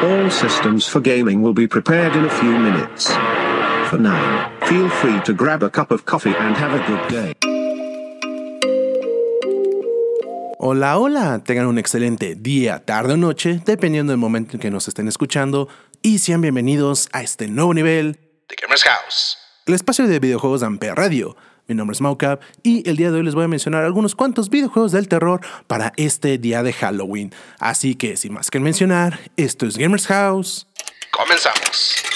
All systems for gaming will be prepared in a few minutes. For now, feel free to grab a cup of coffee and have a good day. Hola, hola, tengan un excelente día, tarde o noche, dependiendo del momento en que nos estén escuchando, y sean bienvenidos a este nuevo nivel de Gamers House. el espacio de videojuegos de Ampere Radio. Mi nombre es Maucap y el día de hoy les voy a mencionar algunos cuantos videojuegos del terror para este día de Halloween. Así que, sin más que mencionar, esto es Gamers House. Comenzamos.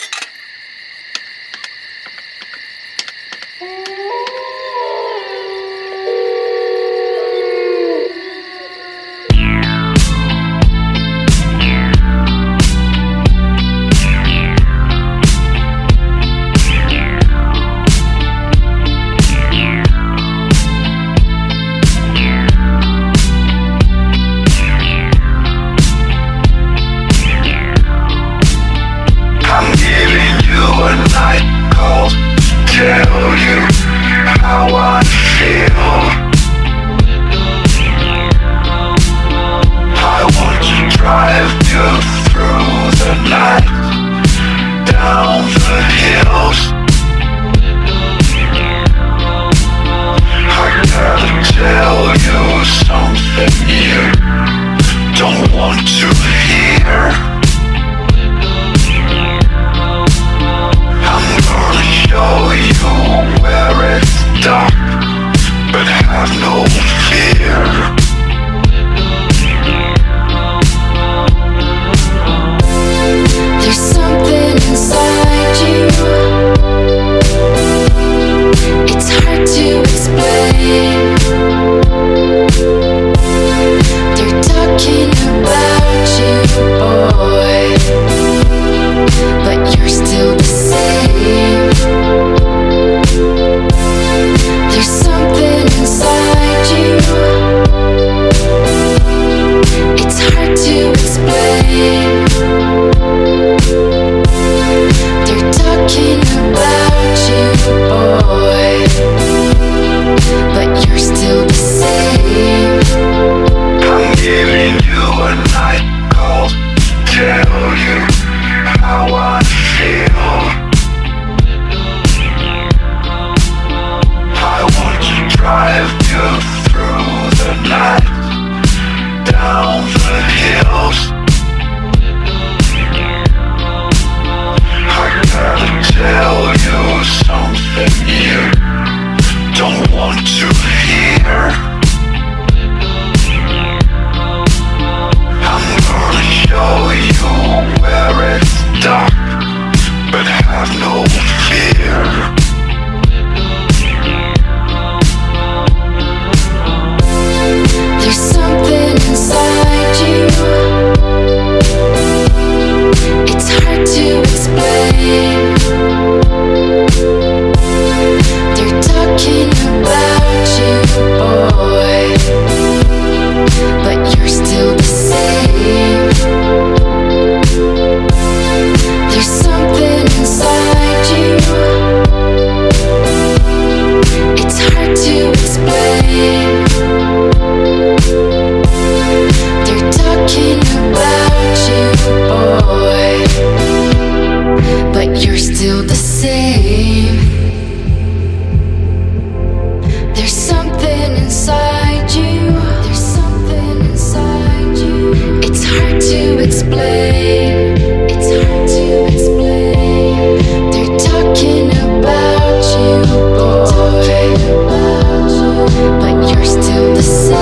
say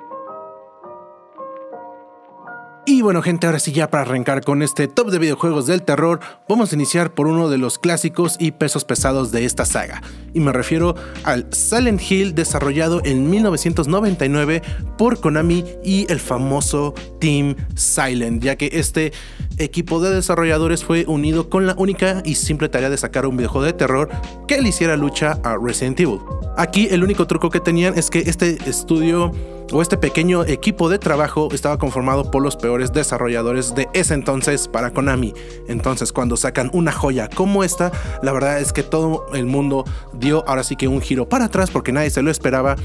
Y bueno gente, ahora sí ya para arrancar con este top de videojuegos del terror, vamos a iniciar por uno de los clásicos y pesos pesados de esta saga. Y me refiero al Silent Hill desarrollado en 1999 por Konami y el famoso Team Silent, ya que este equipo de desarrolladores fue unido con la única y simple tarea de sacar un videojuego de terror que le hiciera lucha a Resident Evil. Aquí el único truco que tenían es que este estudio o este pequeño equipo de trabajo estaba conformado por los peores desarrolladores de ese entonces para Konami. Entonces cuando sacan una joya como esta, la verdad es que todo el mundo dio ahora sí que un giro para atrás porque nadie se lo esperaba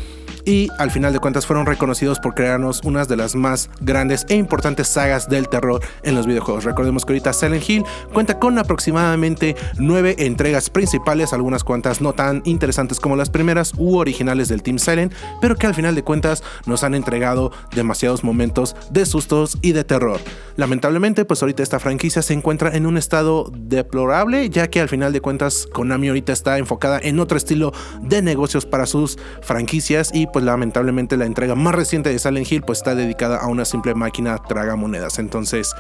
y al final de cuentas fueron reconocidos por crearnos unas de las más grandes e importantes sagas del terror en los videojuegos. Recordemos que ahorita Silent Hill cuenta con aproximadamente nueve entregas principales, algunas cuantas no tan interesantes como las primeras u originales del Team Silent, pero que al final de cuentas nos han entregado demasiados momentos de sustos y de terror. Lamentablemente, pues ahorita esta franquicia se encuentra en un estado deplorable, ya que al final de cuentas Konami ahorita está enfocada en otro estilo de negocios para sus franquicias y pues lamentablemente la entrega más reciente de Silent Hill pues está dedicada a una simple máquina tragamonedas. Entonces,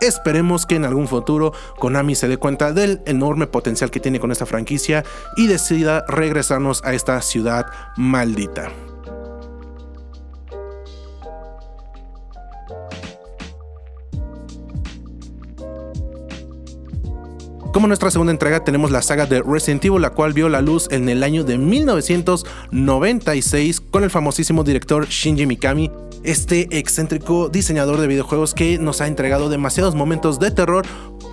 Esperemos que en algún futuro Konami se dé cuenta del enorme potencial que tiene con esta franquicia y decida regresarnos a esta ciudad maldita. Como nuestra segunda entrega tenemos la saga de Resident Evil, la cual vio la luz en el año de 1996 con el famosísimo director Shinji Mikami, este excéntrico diseñador de videojuegos que nos ha entregado demasiados momentos de terror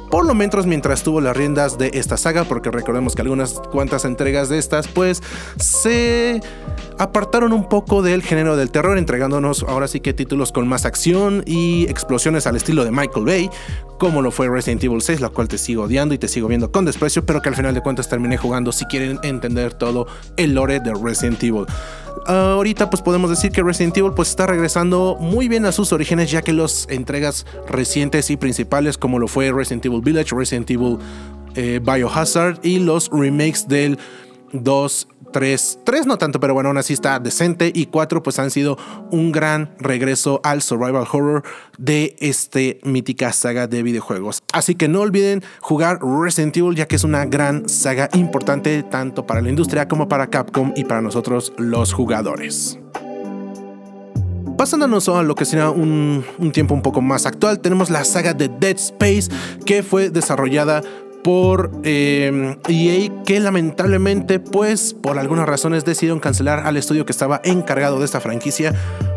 por lo menos mientras tuvo las riendas de esta saga, porque recordemos que algunas cuantas entregas de estas pues se apartaron un poco del género del terror, entregándonos ahora sí que títulos con más acción y explosiones al estilo de Michael Bay, como lo fue Resident Evil 6, la cual te sigo odiando y te sigo viendo con desprecio, pero que al final de cuentas terminé jugando si quieren entender todo el lore de Resident Evil. ahorita pues podemos decir que Resident Evil pues está regresando muy bien a sus orígenes ya que las entregas recientes y principales como lo fue Resident Evil Village, Resident Evil eh, Biohazard y los remakes del 2, 3, 3 no tanto, pero bueno, aún así está decente. Y 4 pues han sido un gran regreso al survival horror de este mítica saga de videojuegos. Así que no olviden jugar Resident Evil ya que es una gran saga importante tanto para la industria como para Capcom y para nosotros los jugadores. Pasándonos a lo que sería un, un, tiempo un poco más actual, tenemos la saga de Dead Space que fue desarrollada por eh, EA que lamentablemente pues por algunas razones decidieron cancelar al estudio que estaba encargado de esta franquicia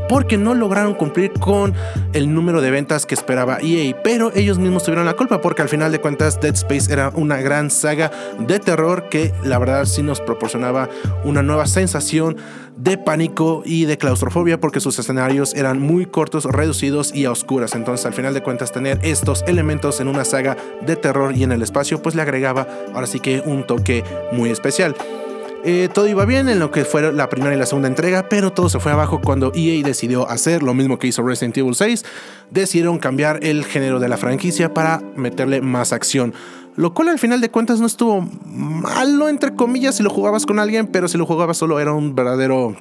porque no lograron cumplir con el número de ventas que esperaba EA, pero ellos mismos tuvieron la culpa porque al final de cuentas Dead Space era una gran saga de terror que la verdad sí nos proporcionaba una nueva sensación de pánico y de claustrofobia porque sus escenarios eran muy cortos, reducidos y a oscuras. Entonces, al final de cuentas, tener estos elementos en una saga de terror y en el espacio, pues le agregaba ahora sí que un toque muy especial. Eh, todo iba bien en lo que fue la primera y la segunda entrega, pero todo se fue abajo cuando EA decidió hacer lo mismo que hizo Resident Evil 6. Decidieron cambiar el género de la franquicia para meterle más acción. Lo cual al final de cuentas no estuvo malo, entre comillas, si lo jugabas con alguien, pero si lo jugabas solo era un verdadero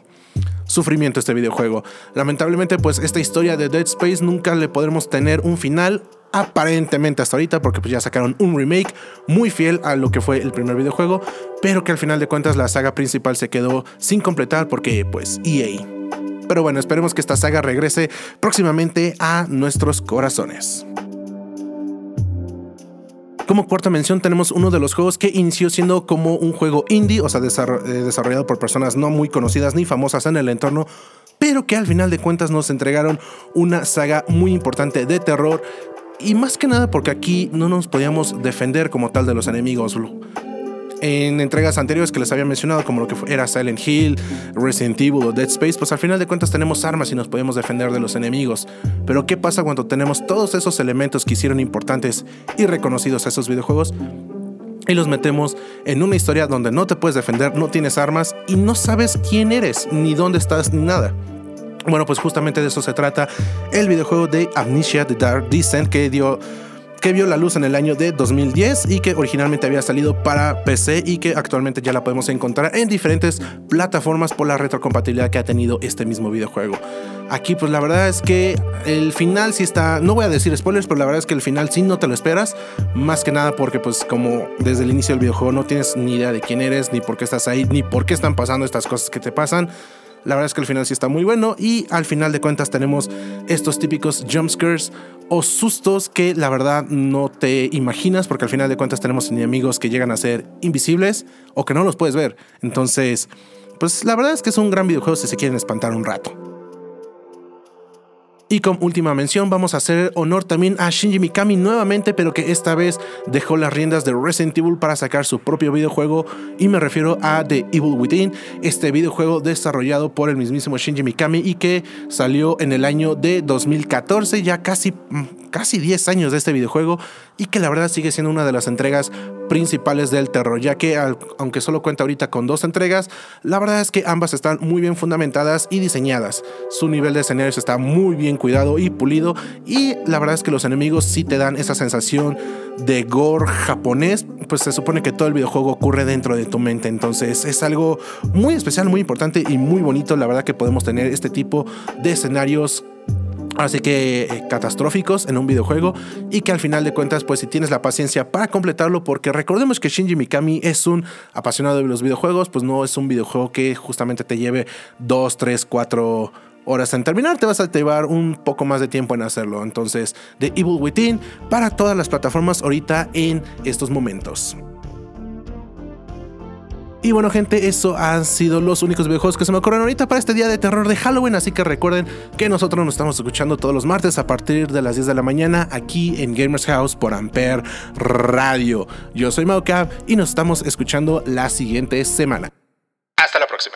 sufrimiento este videojuego. Lamentablemente, pues esta historia de Dead Space nunca le podremos tener un final aparentemente hasta ahorita, porque pues ya sacaron un remake muy fiel a lo que fue el primer videojuego, pero que al final de cuentas la saga principal se quedó sin completar porque pues EA. Pero bueno, esperemos que esta saga regrese próximamente a nuestros corazones. Como cuarta mención tenemos uno de los juegos que inició siendo como un juego indie, o sea, desarrollado por personas no muy conocidas ni famosas en el entorno, pero que al final de cuentas nos entregaron una saga muy importante de terror y más que nada porque aquí no nos podíamos defender como tal de los enemigos en entregas anteriores que les había mencionado, como lo que era Silent Hill, Resident Evil o Dead Space, pues al final de cuentas tenemos armas y nos podemos defender de los enemigos. Pero ¿qué pasa cuando tenemos todos esos elementos que hicieron importantes y reconocidos a esos videojuegos? Y los metemos en una historia donde no te puedes defender, no tienes armas y no sabes quién eres, ni dónde estás, ni nada. Bueno, pues justamente de eso se trata el videojuego de Amnesia The Dark Descent que dio que vio la luz en el año de 2010 y que originalmente había salido para PC y que actualmente ya la podemos encontrar en diferentes plataformas por la retrocompatibilidad que ha tenido este mismo videojuego. Aquí pues la verdad es que el final sí está, no voy a decir spoilers, pero la verdad es que el final sí no te lo esperas, más que nada porque pues como desde el inicio del videojuego no tienes ni idea de quién eres, ni por qué estás ahí, ni por qué están pasando estas cosas que te pasan. La verdad es que el final sí está muy bueno y al final de cuentas tenemos estos típicos jumpscares o sustos que la verdad no te imaginas porque al final de cuentas tenemos enemigos que llegan a ser invisibles o que no los puedes ver. Entonces, pues la verdad es que es un gran videojuego si se quieren espantar un rato. Y como última mención vamos a hacer honor también a Shinji Mikami nuevamente, pero que esta vez dejó las riendas de Resident Evil para sacar su propio videojuego. Y me refiero a The Evil Within, este videojuego desarrollado por el mismísimo Shinji Mikami y que salió en el año de 2014, ya casi, casi 10 años de este videojuego y que la verdad sigue siendo una de las entregas principales del terror, ya que aunque solo cuenta ahorita con dos entregas, la verdad es que ambas están muy bien fundamentadas y diseñadas. Su nivel de escenarios está muy bien cuidado y pulido y la verdad es que los enemigos sí te dan esa sensación de gore japonés, pues se supone que todo el videojuego ocurre dentro de tu mente, entonces es algo muy especial, muy importante y muy bonito, la verdad que podemos tener este tipo de escenarios Así que eh, catastróficos en un videojuego y que al final de cuentas pues si tienes la paciencia para completarlo porque recordemos que Shinji Mikami es un apasionado de los videojuegos pues no es un videojuego que justamente te lleve 2, 3, 4 horas en terminar, te vas a llevar un poco más de tiempo en hacerlo. Entonces, The Evil Within para todas las plataformas ahorita en estos momentos. Y bueno, gente, eso han sido los únicos videojuegos que se me ocurren ahorita para este día de terror de Halloween. Así que recuerden que nosotros nos estamos escuchando todos los martes a partir de las 10 de la mañana aquí en Gamers House por Ampere Radio. Yo soy Maucap y nos estamos escuchando la siguiente semana. Hasta la próxima.